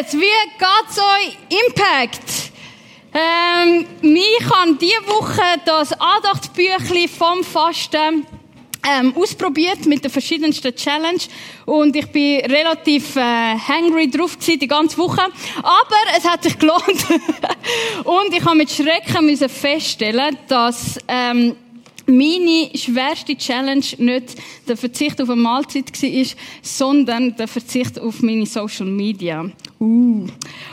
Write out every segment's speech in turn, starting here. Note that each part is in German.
Gut, wie geht's euch Impact? Ähm, mich habe diese Woche das Andachtsbüchlein vom Fasten ähm, ausprobiert mit den verschiedensten Challenges und ich bin relativ äh, hangry drauf die ganze Woche. Aber es hat sich gelohnt und ich habe mit Schrecken müssen feststellen, dass ähm, meine schwerste Challenge nicht der Verzicht auf eine Mahlzeit war, sondern der Verzicht auf meine Social Media. Uh.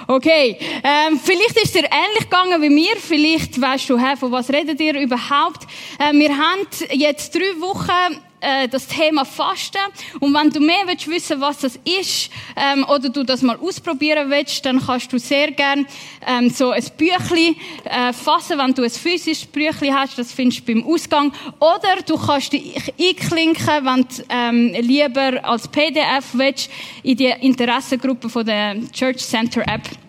Okay, ähm, vielleicht ist dir ähnlich gegangen wie mir. Vielleicht weißt du, hey, von was redet ihr überhaupt? Äh, wir haben jetzt drei Wochen äh, das Thema Fasten. Und wenn du mehr willst wissen, was das ist, ähm, oder du das mal ausprobieren willst, dann kannst du sehr gern ähm, so ein Büchlein äh, fassen, wenn du ein physisches Büchlein hast. Das findest du beim Ausgang. Oder du kannst dich einklinken, wenn du ähm, lieber als PDF willst, in die Interessengruppe von der Church Center App.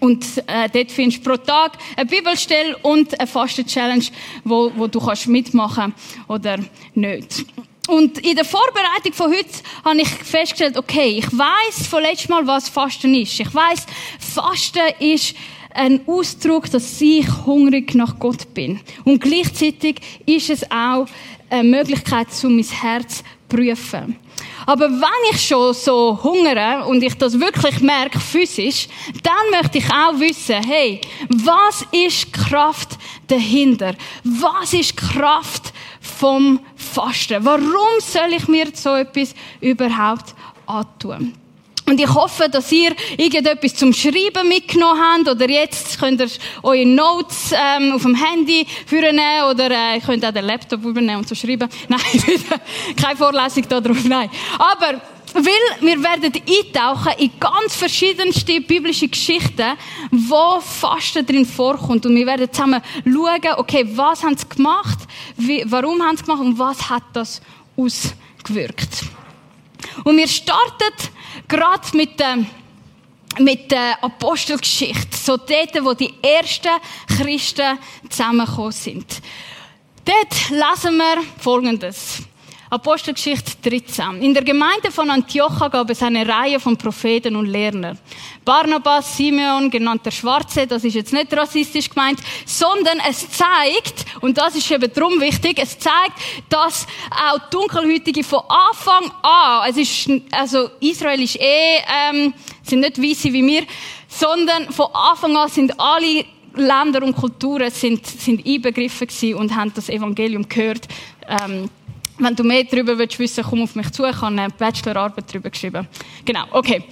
Und äh, dort findest du pro Tag eine Bibelstelle und eine Fasten-Challenge, wo, wo du kannst mitmachen oder nicht. Und in der Vorbereitung von heute habe ich festgestellt, okay, ich weiß von letztem Mal, was Fasten ist. Ich weiß, Fasten ist ein Ausdruck, dass ich hungrig nach Gott bin. Und gleichzeitig ist es auch eine Möglichkeit, um mein Herz zu prüfen. Aber wenn ich schon so hungere und ich das wirklich merke, physisch, dann möchte ich auch wissen, hey, was ist Kraft dahinter? Was ist Kraft vom Fasten? Warum soll ich mir so etwas überhaupt antun? Und ich hoffe, dass ihr irgendetwas zum Schreiben mitgenommen habt oder jetzt könnt ihr eure Notes ähm, auf dem Handy führen oder äh, ihr könnt auch den Laptop übernehmen und so schreiben. Nein, keine Vorlesung da drauf, nein. Aber weil wir werden eintauchen in ganz verschiedenste biblische Geschichten, wo Fasten drin vorkommt. Und wir werden zusammen schauen, okay, was haben sie gemacht, wie, warum haben sie gemacht und was hat das ausgewirkt. Und wir starten gerade mit der, mit der Apostelgeschichte, so dort, wo die ersten Christen zusammengekommen sind. Dort lesen wir Folgendes. Apostelgeschichte 13. In der Gemeinde von Antiocha gab es eine Reihe von Propheten und Lehrern. Barnabas, Simeon, genannt der Schwarze, das ist jetzt nicht rassistisch gemeint, sondern es zeigt, und das ist eben drum wichtig, es zeigt, dass auch Dunkelhütige von Anfang an, es ist, also Israel ist eh, ähm, sind nicht Weisse wie wir, sondern von Anfang an sind alle Länder und Kulturen sind, sind einbegriffen gewesen und haben das Evangelium gehört. Ähm, wenn du mehr darüber willst wissen, komm auf mich zu. Ich habe eine Bachelorarbeit darüber geschrieben. Genau, okay.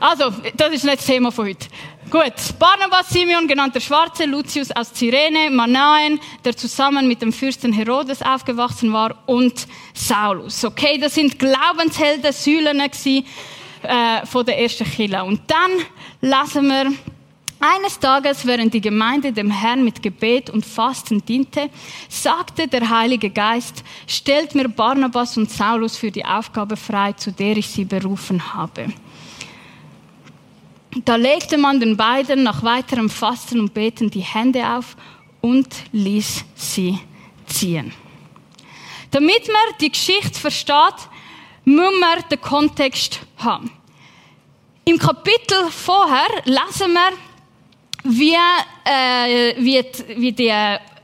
Also, das ist nicht das Thema von heute. Gut. Barnabas Simeon, genannt der Schwarze, Lucius aus Cyrene, Manaen, der zusammen mit dem Fürsten Herodes aufgewachsen war, und Saulus. Okay, das sind Glaubenshelden, Säulen äh, von der ersten Kirche. Und dann lesen wir eines Tages, während die Gemeinde dem Herrn mit Gebet und Fasten diente, sagte der Heilige Geist, stellt mir Barnabas und Saulus für die Aufgabe frei, zu der ich sie berufen habe. Da legte man den beiden nach weiterem Fasten und Beten die Hände auf und ließ sie ziehen. Damit man die Geschichte versteht, muss man den Kontext haben. Im Kapitel vorher lesen wir, wie, äh, wie, wie die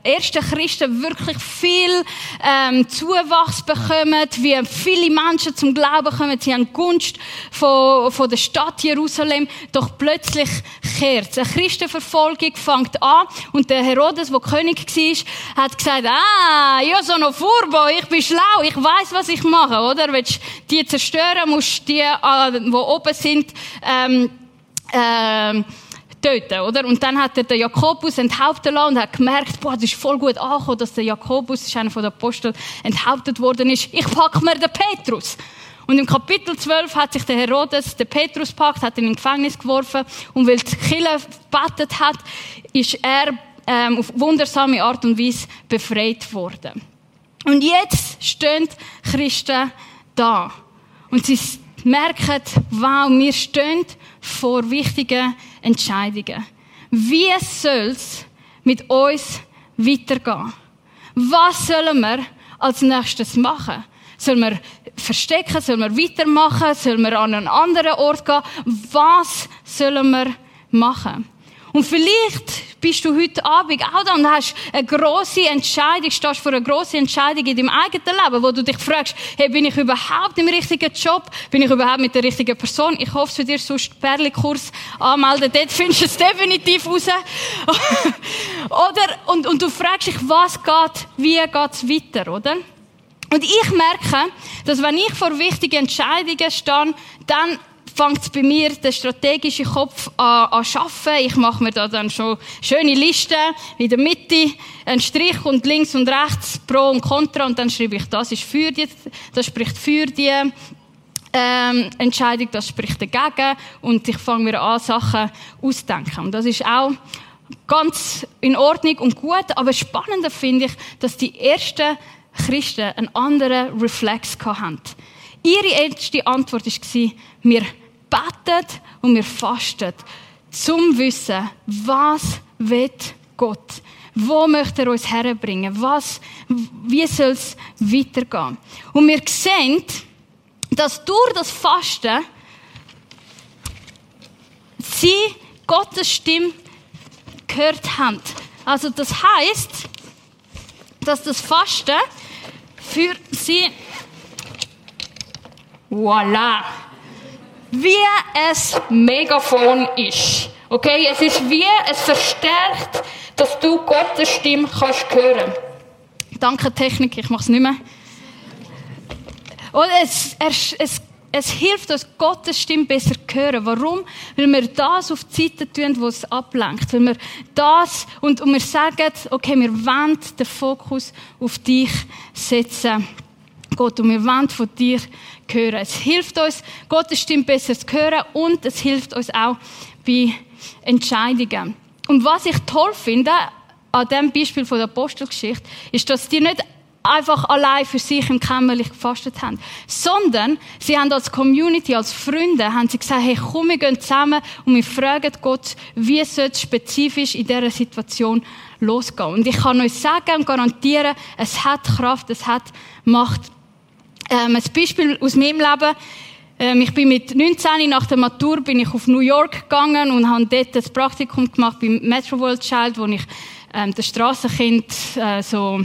ersten Christen wirklich viel ähm, Zuwachs bekommen, wie viele Menschen zum Glauben kommen. Sie haben Gunst von, von der Stadt Jerusalem. Doch plötzlich kehrt Eine Christenverfolgung fängt an und der Herodes, der König war, hat gesagt, ah, ja, so noch Furbo, ich bin schlau, ich weiß, was ich mache, oder? Willst du die zerstören, musst du die, äh, die oben sind, ähm, ähm, töten, oder? Und dann hat er den Jakobus enthaupten lassen und hat gemerkt, boah, das ist voll gut angekommen, dass der Jakobus, das ist einer von den Aposteln, enthauptet worden ist. Ich pack mir den Petrus. Und im Kapitel 12 hat sich der Herodes den Petrus packt, hat ihn in Gefängnis geworfen und weil die Kille gebetet hat, ist er ähm, auf wundersame Art und Weise befreit worden. Und jetzt stehen Christen da und sie merken, wow, wir stehen vor wichtigen Entscheidungen. Wie soll es mit uns weitergehen? Was sollen wir als nächstes machen? Sollen wir verstecken? Sollen wir weitermachen? Sollen wir an einen anderen Ort gehen? Was sollen wir machen? Und vielleicht bist du heute Abend auch da und hast eine grosse Entscheidung, stehst vor einer grossen Entscheidung in deinem eigenen Leben, wo du dich fragst, hey, bin ich überhaupt im richtigen Job? Bin ich überhaupt mit der richtigen Person? Ich hoffe für dir sonst Perli-Kurs anmelden, dort findest du es definitiv raus. oder, und, und du fragst dich, was geht, wie geht's weiter, oder? Und ich merke, dass wenn ich vor wichtigen Entscheidungen stehe, dann fängt bei mir der strategische Kopf an, an arbeiten. Ich mache mir da dann schon schöne Listen, in der Mitte ein Strich und links und rechts Pro und Contra und dann schreibe ich, das ist für die, das spricht für die ähm, Entscheidung, das spricht dagegen und ich fange mir an, Sachen auszudenken. Und das ist auch ganz in Ordnung und gut, aber spannender finde ich, dass die ersten Christen einen anderen Reflex hatten. Ihre erste Antwort war, wir betet und wir fastet, zum Wissen, was wird Gott? Wo möchte er uns herbringen? Was, wie soll es weitergehen? Und wir sehen, dass durch das Fasten sie Gottes Stimme gehört haben. Also das heißt, dass das Fasten für sie voilà wie ein Megafon ist. Okay, es ist wie, es verstärkt, dass du Gottes Stimme kannst hören. Danke Technik, ich mach's nicht mehr. Und es, es, es, es hilft uns, Gottes Stimme besser zu hören. Warum? Weil wir das auf die Seite tun, wo es ablenkt. Weil wir das, und, und wir sagen, okay, wir wollen den Fokus auf dich setzen. Gott, und wir wollen von dir hören. Es hilft uns, Gottes Stimme besser zu hören und es hilft uns auch bei Entscheidungen. Und was ich toll finde an dem Beispiel von der Apostelgeschichte, ist, dass die nicht einfach allein für sich im Kämmerlich gefastet haben, sondern sie haben als Community, als Freunde, haben sie gesagt, hey, komm, wir gehen zusammen und wir fragen Gott, wie soll es spezifisch in dieser Situation losgehen. Und ich kann euch sagen und garantieren, es hat Kraft, es hat Macht. Ähm, ein Beispiel aus meinem Leben. Ähm, ich bin mit 19 nach der Matur bin ich auf New York gegangen und habe dort ein Praktikum gemacht beim Metro World Child, wo ich ähm, das Strassenkind äh, so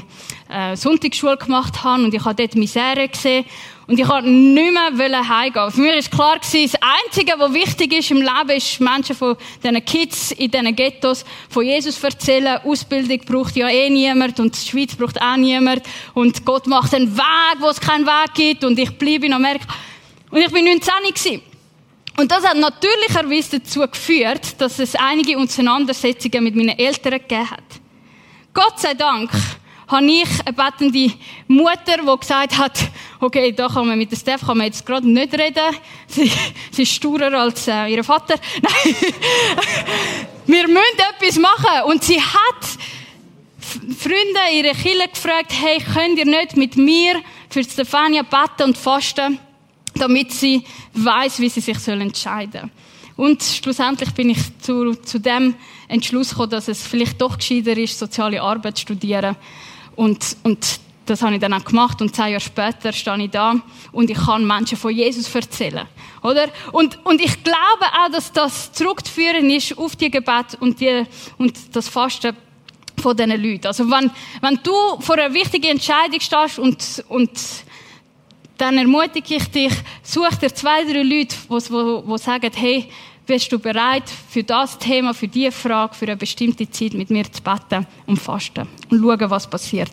äh, Sonntagsschule gemacht habe und ich habe dort Misere gesehen und ich wollte nicht mehr heimgehen. Für mich war klar, das Einzige, was wichtig ist im Leben, ist Menschen von diesen Kids in diesen Ghettos von Jesus erzählen. Ausbildung braucht ja eh niemand und die Schweiz braucht auch niemand. Und Gott macht einen Weg, wo es keinen Weg gibt und ich bleibe in Amerika. Und ich bin 19 gewesen. Und das hat natürlicherweise dazu geführt, dass es einige Auseinandersetzungen mit meinen Eltern gegeben hat. Gott sei Dank habe ich eine bettende Mutter, die gesagt hat, okay, da kann man mit der Steph kann man jetzt gerade nicht reden. Sie, sie ist sturer als äh, ihr Vater. Nein. Wir müssen etwas machen. Und sie hat Freunde, ihre Kinder gefragt, hey, könnt ihr nicht mit mir für Stefania beten und fasten, damit sie weiß, wie sie sich entscheiden soll. Und schlussendlich bin ich zu, zu dem Entschluss gekommen, dass es vielleicht doch gescheiter ist, soziale Arbeit zu studieren und, und das habe ich dann auch gemacht und zehn Jahre später stehe ich da und ich kann Menschen von Jesus erzählen. Oder? Und, und ich glaube auch, dass das zurückzuführen ist auf die Gebet und, die, und das Fasten von diesen Leuten. Also wenn, wenn du vor einer wichtigen Entscheidung stehst und, und dann ermutige ich dich, such dir zwei, drei Leute, die sagen, hey, bist du bereit, für das Thema, für diese Frage, für eine bestimmte Zeit mit mir zu beten und fasten und schauen, was passiert.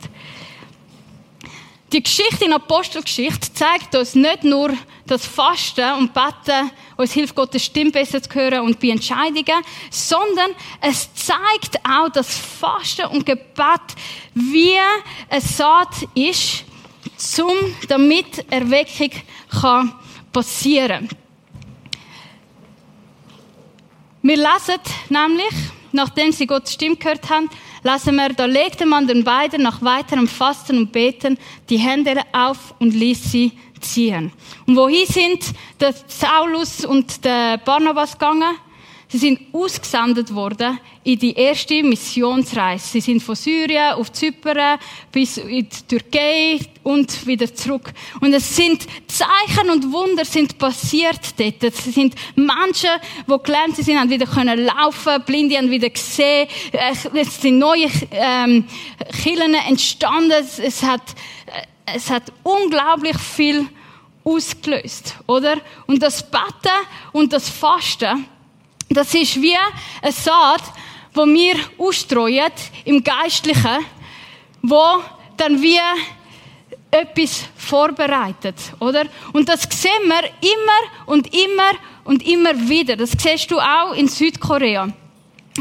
Die Geschichte in Apostelgeschichte zeigt uns nicht nur, dass Fasten und Beten uns hilft, Gottes Stimme besser zu hören und bei Entscheidungen, sondern es zeigt auch, dass Fasten und Gebet wie eine Saat ist, zum, damit Erweckung kann passieren kann. Wir lesen nämlich, nachdem sie Gottes Stimme gehört haben, lesen wir, da legte man den beiden nach weiterem Fasten und Beten die Hände auf und ließ sie ziehen. Und wohin sind der Saulus und der Barnabas gegangen? Sie sind ausgesendet worden in die erste Missionsreise. Sie sind von Syrien auf Zypern bis in die Türkei und wieder zurück. Und es sind Zeichen und Wunder sind passiert dort. Es sind Menschen, die gelernt sind, haben wieder können laufen, Blinde haben wieder gesehen. Es sind neue ähm, Kirchen entstanden. Es hat, es hat unglaublich viel ausgelöst, oder? Und das Betten und das Fasten das ist wie eine Saat, wo wir ausstreuen im Geistlichen, wo dann wie etwas vorbereitet, oder? Und das sehen wir immer und immer und immer wieder. Das siehst du auch in Südkorea,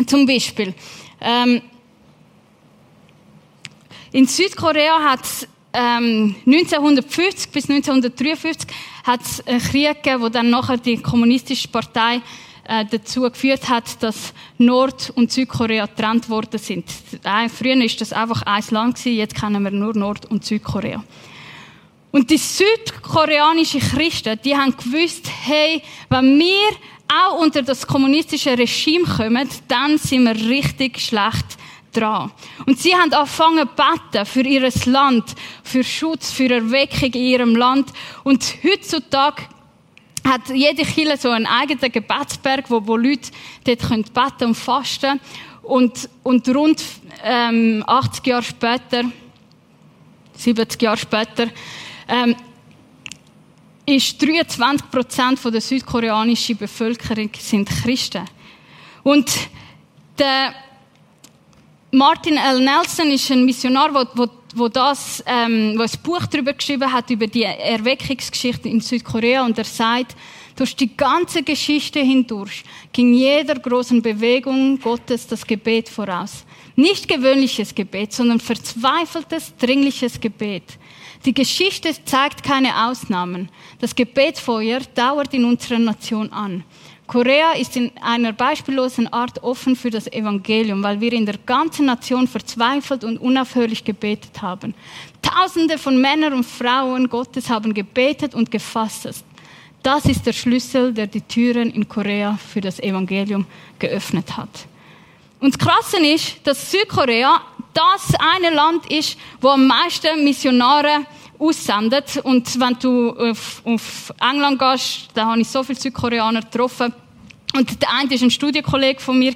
zum Beispiel. Ähm, in Südkorea hat es ähm, 1950 bis 1953 hat es einen Krieg gegeben, wo dann nachher die kommunistische Partei äh, dazu geführt hat, dass Nord- und Südkorea getrennt worden sind. Äh, früher ist das einfach ein Land gewesen, jetzt kennen wir nur Nord- und Südkorea. Und die südkoreanischen Christen, die haben gewusst, hey, wenn wir auch unter das kommunistische Regime kommen, dann sind wir richtig schlecht dran. Und sie haben angefangen zu beten für ihr Land, für Schutz, für Erweckung in ihrem Land. Und heutzutage hat jede Kirche so einen eigenen Gebetsberg, wo, wo Leute dort können beten und fasten und, und rund ähm, 80 Jahre später, 70 Jahre später, ähm, ist 23 Prozent der südkoreanischen Bevölkerung sind Christen. Und der Martin L. Nelson ist ein Missionar, der, wo das, ähm, wo ein Buch darüber geschrieben hat, über die Erweckungsgeschichte in Südkorea und er sagt, durch die ganze Geschichte hindurch ging jeder großen Bewegung Gottes das Gebet voraus. Nicht gewöhnliches Gebet, sondern verzweifeltes, dringliches Gebet. Die Geschichte zeigt keine Ausnahmen. Das Gebetfeuer dauert in unserer Nation an. Korea ist in einer beispiellosen Art offen für das Evangelium, weil wir in der ganzen Nation verzweifelt und unaufhörlich gebetet haben. Tausende von Männern und Frauen Gottes haben gebetet und gefasst. Das ist der Schlüssel, der die Türen in Korea für das Evangelium geöffnet hat. Und das Krasse ist, dass Südkorea das eine Land ist, wo am meisten Missionare aussendet. Und wenn du auf, auf England gehst, da habe ich so viele Südkoreaner getroffen. Und der eine war ein Studienkollege von mir.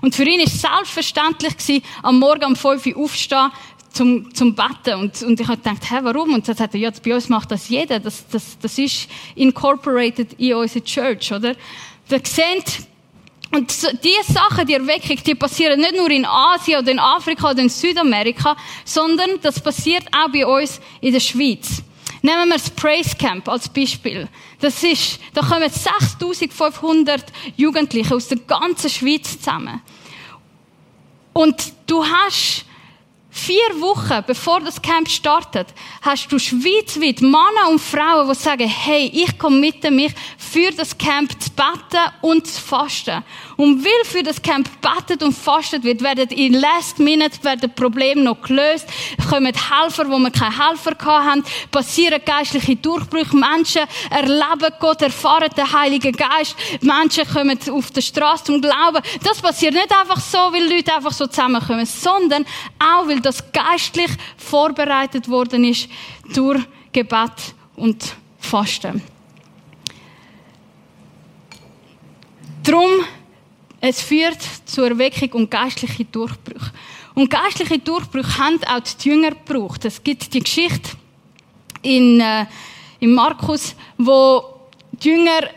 Und für ihn war es selbstverständlich, gewesen, am Morgen um 5 Uhr aufstehen, zum, zum Betten. Und, und ich habe gedacht, hä, warum? Und dann sagt er, ja, bei uns macht das jeder. Das, das, das ist incorporated in unsere Church, oder? Da seht, und diese Sachen, die Erweckung, die passieren nicht nur in Asien oder in Afrika oder in Südamerika, sondern das passiert auch bei uns in der Schweiz. Nehmen wir das Praise Camp als Beispiel. Das ist, da kommen 6500 Jugendliche aus der ganzen Schweiz zusammen. Und du hast Vier Wochen bevor das Camp startet, hast du schweizweit Männer und Frauen, die sagen, hey, ich komme mit mich für das Camp zu beten und zu fasten. Und weil für das Camp betet und fastet wird, werden in last minute werden Probleme noch gelöst, kommen Helfer, wo wir keine Helfer hatten, passieren geistliche Durchbrüche, Menschen erleben Gott, erfahren den Heiligen Geist, Menschen kommen auf der Straße zum Glauben. Das passiert nicht einfach so, weil Leute einfach so zusammenkommen, sondern auch, weil das geistlich vorbereitet worden ist durch Gebet und Fasten. Drum, es führt zur Erweckung und geistliche Durchbrüche. Und geistliche Durchbrüche haben auch die Jünger gebraucht. Es gibt die Geschichte in, äh, in Markus, wo die Jünger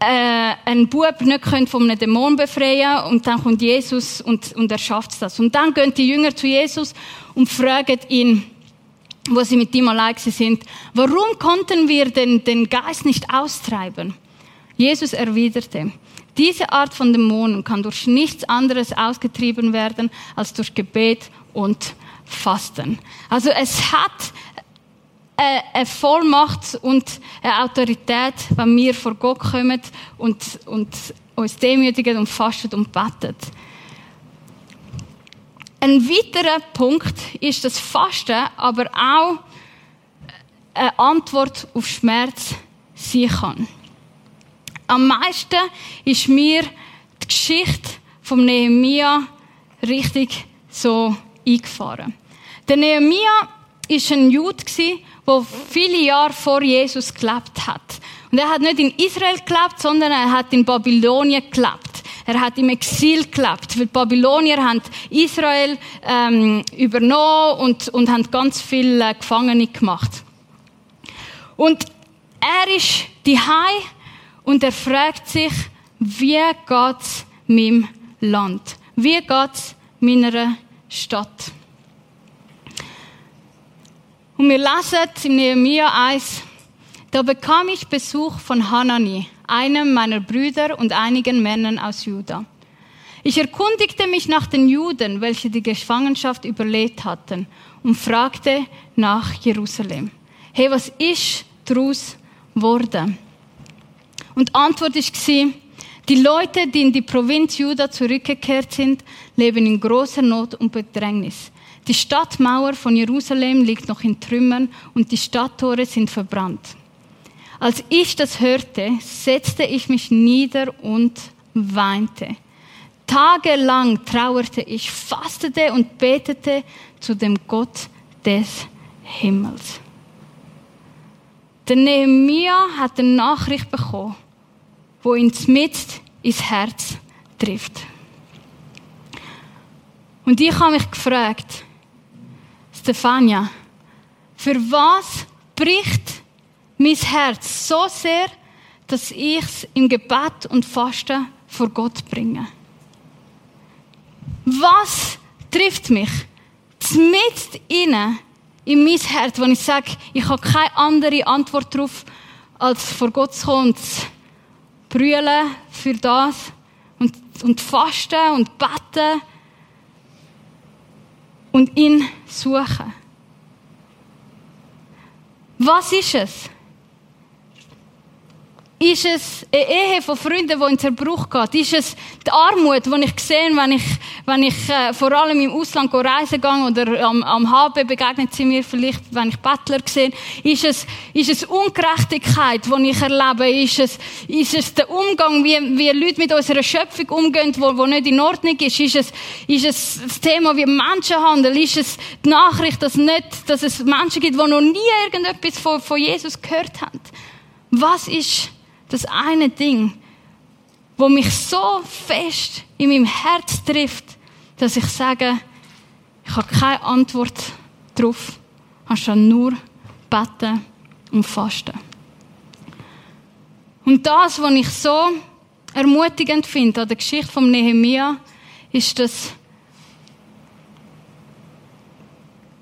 äh, ein Bub nicht von einem Dämon befreien und dann kommt Jesus und, und er schafft das. Und dann gehen die Jünger zu Jesus und fragen ihn, wo sie mit ihm allein sind, warum konnten wir den, den Geist nicht austreiben? Jesus erwiderte, diese Art von Dämonen kann durch nichts anderes ausgetrieben werden als durch Gebet und Fasten. Also es hat eine Vollmacht und eine Autorität, wenn wir vor Gott kommen und, und uns demütigen und fasten und beten. Ein weiterer Punkt ist das Fasten, aber auch eine Antwort auf Schmerz sein kann. am meisten ist mir die Geschichte vom Nehemia richtig so eingefahren. Der Nehemia ist ein Jude der viele Jahre vor Jesus gelebt hat. Und er hat nicht in Israel gelebt, sondern er hat in Babylonien gelebt. Er hat im Exil gelebt, weil die Babylonier haben Israel ähm, übernommen und, und haben ganz viele Gefangene gemacht. Und er ist die und er fragt sich, wie geht's meinem Land? Wie geht's meiner Stadt? Und wir lesen im Nehemiah 1, da bekam ich Besuch von Hanani, einem meiner Brüder und einigen Männern aus Juda. Ich erkundigte mich nach den Juden, welche die Gefangenschaft überlebt hatten, und fragte nach Jerusalem. Hey, was ist daraus geworden? Und Antwort ist die Leute, die in die Provinz Juda zurückgekehrt sind, leben in großer Not und Bedrängnis. Die Stadtmauer von Jerusalem liegt noch in Trümmern und die Stadttore sind verbrannt. Als ich das hörte, setzte ich mich nieder und weinte. Tagelang trauerte ich, fastete und betete zu dem Gott des Himmels. Der Nehemia hat eine Nachricht bekommen, wo ihn mitten ins Herz trifft. Und ich habe mich gefragt, Stefania, für was bricht mein Herz so sehr, dass ich es im Gebet und Fasten vor Gott bringe? Was trifft mich? Mit inne in mein Herz, wenn ich sage, ich habe keine andere Antwort darauf, als vor Gott zu kommen zu brüllen für das und, und fasten und beten und ihn suchen. Was ist es? Ist es eine Ehe von Freunden, die in Zerbruch geht? Ist es die Armut, die ich sehe, wenn ich, wenn ich äh, vor allem im Ausland reisen gehe oder am, am HB begegnet sie mir vielleicht, wenn ich Bettler sehe? Ist es, ist es Ungerechtigkeit, die ich erlebe? Ist es, ist es der Umgang, wie, wie Leute mit unserer Schöpfung umgehen, wo, wo nicht in Ordnung ist? Ist es, ist es das Thema wie Menschenhandel? Ist es die Nachricht, dass, nicht, dass es Menschen gibt, die noch nie irgendetwas von, von Jesus gehört haben? Was ist das eine Ding, wo mich so fest in meinem Herz trifft, dass ich sage, ich habe keine Antwort darauf, anstatt nur beten und fasten. Und das, was ich so ermutigend finde an der Geschichte von Nehemia, ist, dass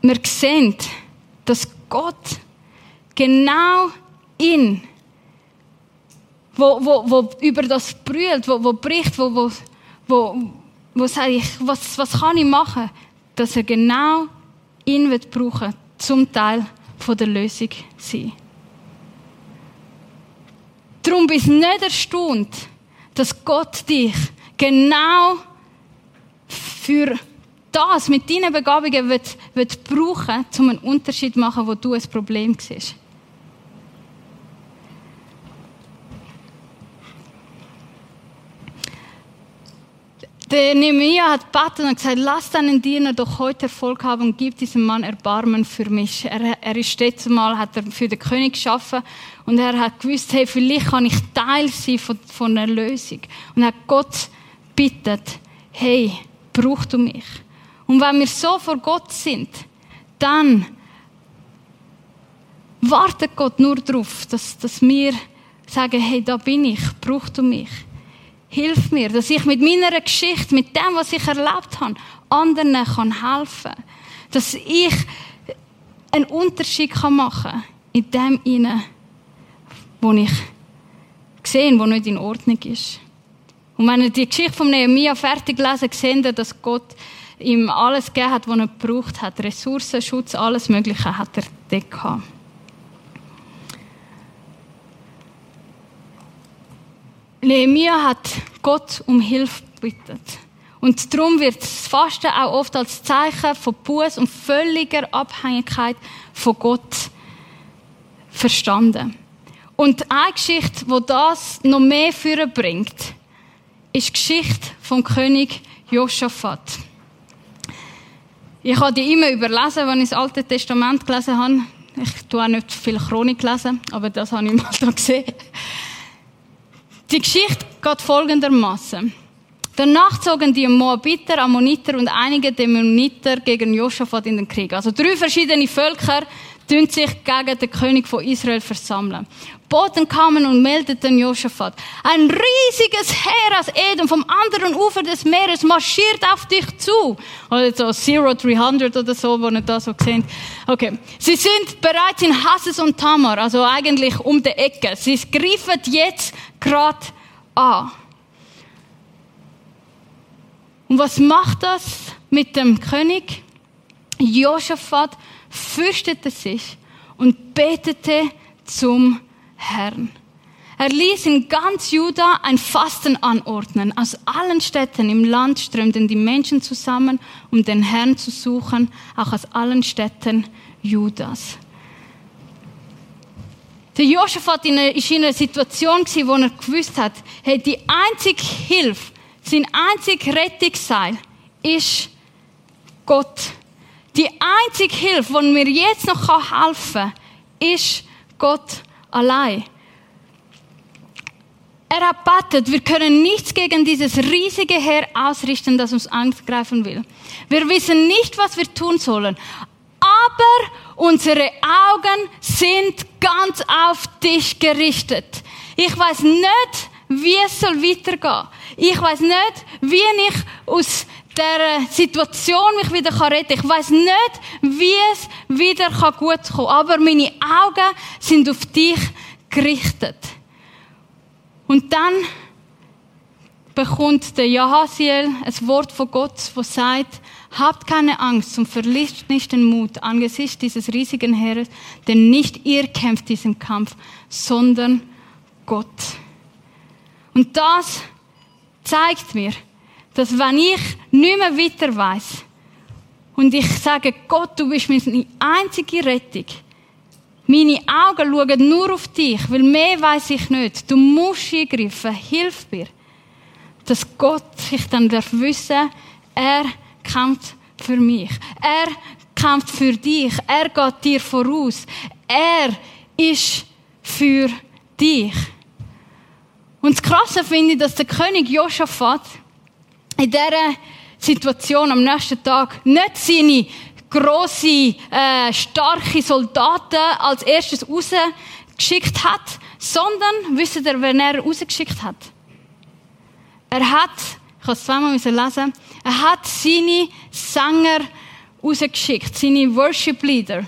wir sehen, dass Gott genau in wo, wo, wo über das brüllt, wo, wo bricht, wo, wo, wo, wo sagt, ich, was, was kann ich machen, dass er genau ihn wird brauchen, zum Teil von der Lösung sein. Darum bist du nicht erstaunt, dass Gott dich genau für das mit deinen Begabungen wird, wird brauchen, um einen Unterschied zu machen, wo du ein Problem siehst. Der Nehemiah hat gebetet und gesagt, lass deinen Diener doch heute Erfolg haben und gib diesem Mann Erbarmen für mich. Er, er ist letztes Mal, hat er für den König geschaffen und er hat gewusst, hey, vielleicht kann ich Teil sein von, von einer Lösung. Und er hat Gott bittet, hey, brauch du mich. Und wenn wir so vor Gott sind, dann wartet Gott nur darauf, dass, dass wir sagen, hey, da bin ich, brauch du mich. Hilf mir, dass ich mit meiner Geschichte, mit dem, was ich erlebt habe, anderen kann helfen. Dass ich einen Unterschied machen kann in dem inne, wo ich sehe, wo nicht in Ordnung ist. Und wenn ihr die Geschichte von Nehemiah fertig lesen, seht ihr, dass Gott ihm alles gegeben hat, was er gebraucht hat. Ressourcen, Schutz, alles Mögliche hat er dort gehabt. Nehemiah hat Gott um Hilfe gebeten. Und darum wird das Fasten auch oft als Zeichen von Buß und völliger Abhängigkeit von Gott verstanden. Und eine Geschichte, wo das noch mehr führen bringt, ist die Geschichte vom König Josaphat. Ich habe die immer überlesen, wenn ich das Alte Testament gelesen habe. Ich tue auch nicht viel Chronik lesen, aber das habe ich mal da gesehen. Die Geschichte geht folgendermaßen. Danach zogen die Moabiter, Ammoniter und einige Dämoniter gegen Josaphat in den Krieg. Also drei verschiedene Völker tun sich gegen den König von Israel versammeln. Boten kamen und meldeten Josaphat. Ein riesiges Heer aus Edom vom anderen Ufer des Meeres marschiert auf dich zu. Oder so Zero 300 oder so, wo ihr da so seht. Okay. Sie sind bereits in Hasses und Tamar, also eigentlich um die Ecke. Sie greifen jetzt gerade an. Und was macht das mit dem König? Josaphat fürchtete sich und betete zum Herrn. Er ließ in ganz Juda ein Fasten anordnen. Aus allen Städten im Land strömten die Menschen zusammen, um den Herrn zu suchen, auch aus allen Städten Judas. Der Josaphat war in einer Situation, wo er gewusst hat, hey, die einzige Hilfe, sein einzig Rettungsseil ist Gott. Die einzige Hilfe, die mir jetzt noch helfen kann, ist Gott allein. Er hat betet, wir können nichts gegen dieses riesige Heer ausrichten, das uns angreifen will. Wir wissen nicht, was wir tun sollen. Aber unsere Augen sind ganz auf dich gerichtet. Ich weiß nicht, wie es soll weitergehen. Ich weiß nicht, wie ich aus der Situation mich wieder retten kann. Ich weiß nicht, wie es wieder gut kommen kann. Aber meine Augen sind auf dich gerichtet. Und dann bekommt der Jahasiel ein Wort von Gott, das sagt, habt keine Angst und verliert nicht den Mut angesichts dieses riesigen Heeres, denn nicht ihr kämpft diesen Kampf, sondern Gott. Und das zeigt mir, dass wenn ich nicht mehr weiter weiß und ich sage, Gott, du bist meine einzige Rettung, meine Augen schauen nur auf dich, weil mehr weiß ich nicht. Du musst eingreifen, hilf mir. Dass Gott sich dann darf wissen, er kämpft für mich. Er kämpft für dich. Er geht dir voraus. Er ist für dich. Und das Krasse finde ich, dass der König Josaphat in dieser Situation am nächsten Tag nicht seine grosse, äh, starke Soldaten als erstes rausgeschickt hat, sondern, wisst ihr, wen er rausgeschickt hat? Er hat, ich habe es zweimal lesen, er hat seine Sänger rausgeschickt, seine Worship Leader.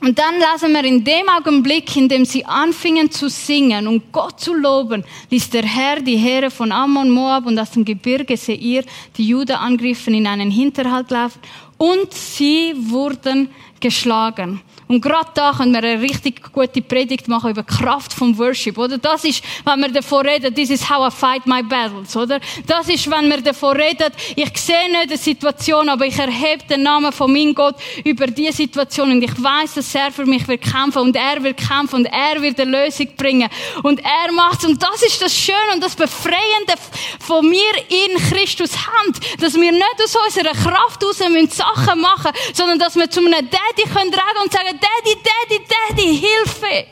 Und dann lesen wir in dem Augenblick, in dem sie anfingen zu singen und Gott zu loben, ließ der Herr die Heere von Ammon, Moab und aus dem Gebirge Seir, die Juda angriffen, in einen Hinterhalt laufen und sie wurden geschlagen. Und gerade da können wir eine richtig gute Predigt machen über die Kraft vom Worship, oder? Das ist, wenn wir davor reden, this is how I fight my battles, oder? Das ist, wenn wir davor reden, ich sehe nicht die Situation, aber ich erhebe den Namen von meinem Gott über die Situation und ich weiß, dass er für mich wird kämpfen und er will kämpfen und er wird eine Lösung bringen und er macht's und das ist das Schöne und das Befreiende von mir in Christus Hand, dass wir nicht aus unserer Kraft raus Sachen machen, sondern dass wir zu einem Daddy können tragen und sagen, Daddy, Daddy, Daddy, Hilfe!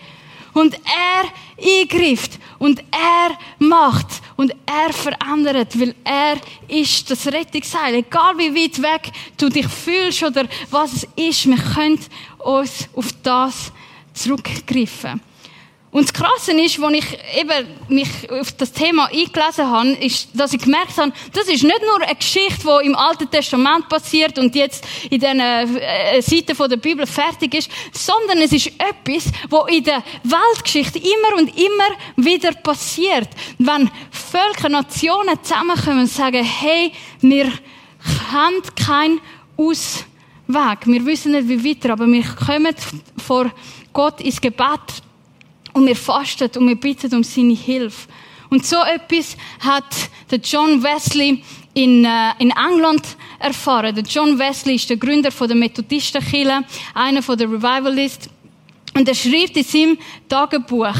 Und er eingreift und er macht und er verändert, weil er ist das Rettungsseil. Egal wie weit weg du dich fühlst oder was es ist, wir können uns auf das zurückgreifen. Und das Krasse ist, als ich eben mich auf das Thema eingelesen habe, ist, dass ich gemerkt habe, das ist nicht nur eine Geschichte, die im Alten Testament passiert und jetzt in den äh, Seiten der Bibel fertig ist, sondern es ist etwas, was in der Weltgeschichte immer und immer wieder passiert. Wenn Völker, Nationen zusammenkommen und sagen, hey, wir haben keinen Ausweg. Wir wissen nicht, wie weiter, aber wir kommen vor Gott ins Gebet und wir fasten und wir bitten um seine Hilfe. Und so etwas hat der John Wesley in, äh, in England erfahren. Der John Wesley ist der Gründer von der Methodistenkirche, einer von der Revivalist. Und er schreibt in seinem Tagebuch,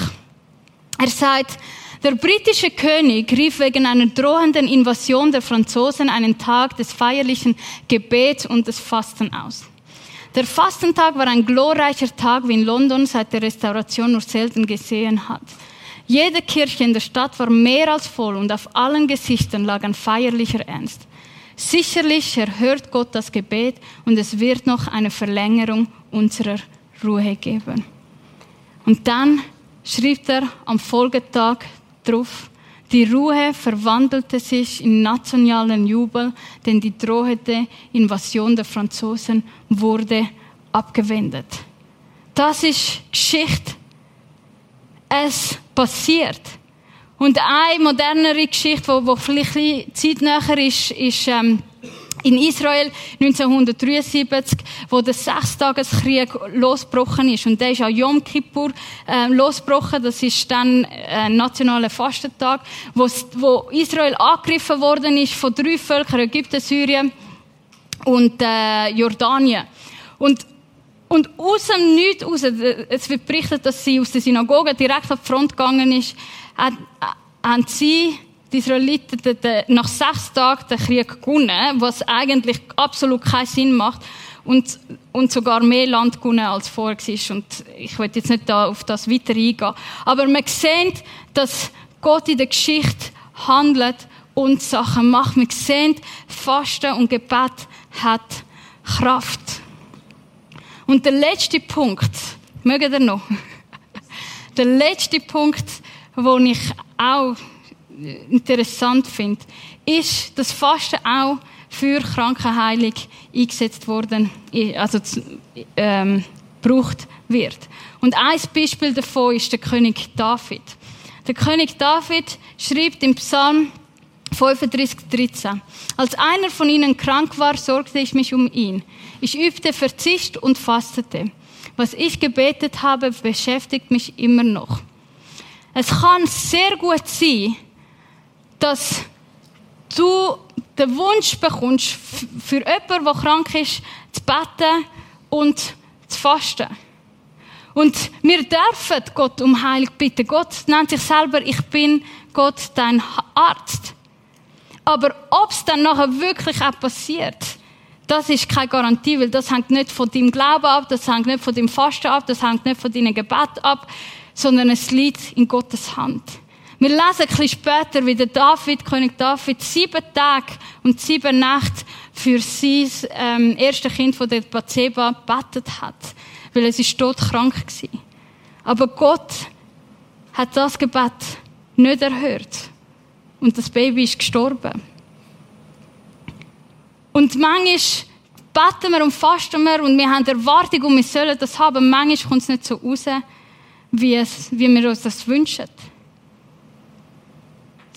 er sagt, der britische König rief wegen einer drohenden Invasion der Franzosen einen Tag des feierlichen Gebets und des Fasten aus. Der Fastentag war ein glorreicher Tag, wie in London seit der Restauration nur selten gesehen hat. Jede Kirche in der Stadt war mehr als voll und auf allen Gesichtern lag ein feierlicher Ernst. Sicherlich erhört Gott das Gebet und es wird noch eine Verlängerung unserer Ruhe geben. Und dann schrieb er am Folgetag drauf, die Ruhe verwandelte sich in nationalen Jubel, denn die drohende Invasion der Franzosen wurde abgewendet. Das ist Geschichte. Es passiert. Und eine modernere Geschichte, wo vielleicht ein zeitnäher ist, ist ähm, in Israel 1973, wo der Sechstageskrieg losgebrochen ist. Und der ist an Yom Kippur äh, losgebrochen. Das ist dann ein nationaler Fastentag, wo, wo Israel angegriffen worden ist von drei Völkern, Ägypten, Syrien und äh, Jordanien. Und und aus dem Nichts raus, es wird berichtet, dass sie aus der Synagoge direkt auf die Front gegangen ist, haben sie, die Israeliten, nach sechs Tagen den Krieg gewonnen, was eigentlich absolut keinen Sinn macht und, und sogar mehr Land gewonnen als vorher war. Und ich will jetzt nicht da auf das weiter eingehen. Aber man sieht, dass Gott in der Geschichte handelt und Sachen macht. Man sieht, Fasten und Gebet hat Kraft. Und der letzte Punkt, mögen ihr noch? Der letzte Punkt, den ich auch interessant finde, ist, dass Fasten auch für Krankenheilung eingesetzt worden, also ähm, gebraucht wird. Und ein Beispiel davon ist der König David. Der König David schreibt im Psalm 35, 13. Als einer von ihnen krank war, sorgte ich mich um ihn. Ich übte Verzicht und fastete. Was ich gebetet habe, beschäftigt mich immer noch. Es kann sehr gut sein, dass du den Wunsch bekommst, für jemanden, der krank ist, zu beten und zu fasten. Und wir dürfen Gott um Heilung bitten. Gott nennt sich selber, ich bin Gott, dein Arzt. Aber ob es dann nachher wirklich auch passiert, das ist keine Garantie, weil das hängt nicht von deinem Glauben ab, das hängt nicht von deinem Fasten ab, das hängt nicht von deinem Gebet ab, sondern es liegt in Gottes Hand. Wir lesen ein bisschen später, wie der David, König David, sieben Tage und sieben Nächte für sein ähm, erste Kind von der Bathseba betet hat, weil es ist todkrank war. Aber Gott hat das Gebet nicht erhört. Und das Baby ist gestorben. Und manchmal beten wir und fasten wir und wir haben Erwartung und wir sollen das haben. Manchmal kommt es nicht so raus, wie, es, wie wir uns das wünschen.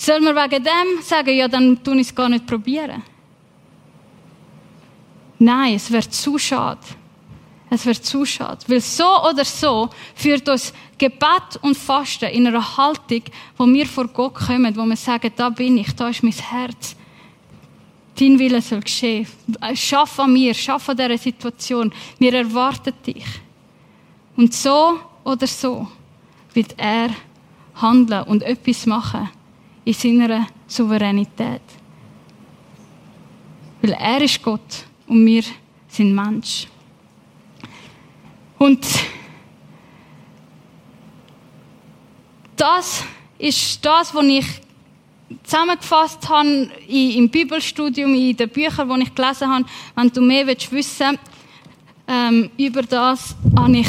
Sollen wir wegen dem sagen, ja, dann tun ich es gar nicht probieren? Nein, es wäre zu schade. Es wird zu schade. Weil so oder so führt uns Gebet und Fasten in einer Haltung, wo wir vor Gott kommen, wo wir sagen, da bin ich, da ist mein Herz. Dein Wille soll geschehen. Schaff an mir, schaff an dieser Situation. Wir erwarten dich. Und so oder so wird er handeln und etwas machen in seiner Souveränität. Weil er ist Gott und wir sind Mensch. Und das ist das, was ich zusammengefasst habe im Bibelstudium, in den Büchern, die ich gelesen habe. Wenn du mehr wissen willst, ähm, über das habe ich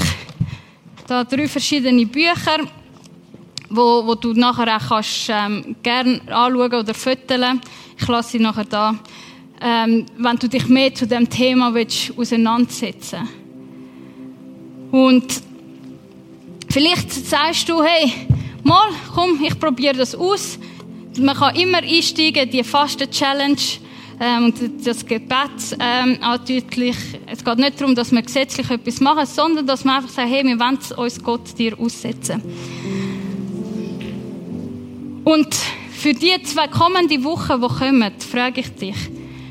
da drei verschiedene Bücher, wo, wo du nachher auch kannst, ähm, gerne anschauen oder fotografieren. Ich lasse sie nachher da. Ähm, wenn du dich mehr zu dem Thema willst, auseinandersetzen. Und vielleicht sagst du, hey, mal, komm, ich probiere das aus. Man kann immer einsteigen, die Fasten-Challenge ähm, und das Gebet ähm, andeutlich. Es geht nicht darum, dass wir gesetzlich etwas machen, sondern dass wir einfach sagen, hey, wir wollen uns Gott dir aussetzen. Und für die zwei kommenden Wochen, die kommen, frage ich dich,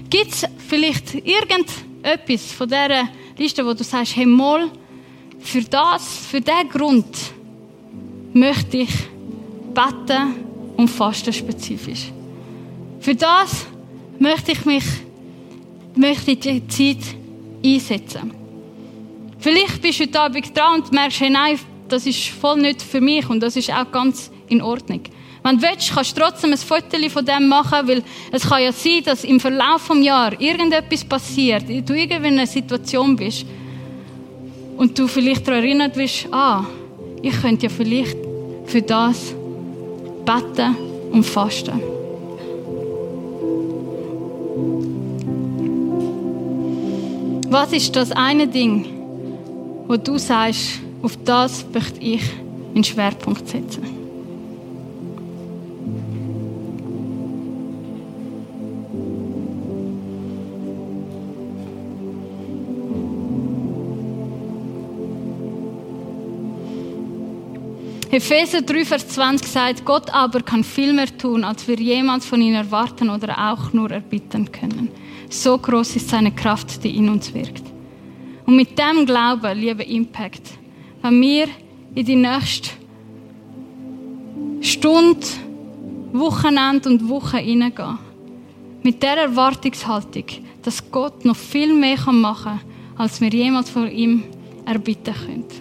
gibt es vielleicht irgendetwas von dieser Liste, wo du sagst, hey, mal, für das, für diesen Grund möchte ich beten und fasten spezifisch. Für das möchte ich mich, möchte die Zeit einsetzen. Vielleicht bist du heute Abend dran und merkst, hey, nein, das ist voll nicht für mich und das ist auch ganz in Ordnung. Wenn du willst, kannst du trotzdem ein Foto von dem machen, weil es kann ja sein, dass im Verlauf des Jahres irgendetwas passiert, du irgendwie in einer Situation bist und du vielleicht daran erinnert bist, ah, ich könnte ja vielleicht für das beten und fasten. Was ist das eine Ding, wo du sagst, auf das möchte ich einen Schwerpunkt setzen? Epheser 3, Vers 20 sagt, Gott aber kann viel mehr tun, als wir jemals von ihm erwarten oder auch nur erbitten können. So groß ist seine Kraft, die in uns wirkt. Und mit dem Glauben, liebe Impact, wenn wir in die nächste Stunde, Wochenende und Woche hineingehen, mit der Erwartungshaltung, dass Gott noch viel mehr machen kann, als wir jemals von ihm erbitten können.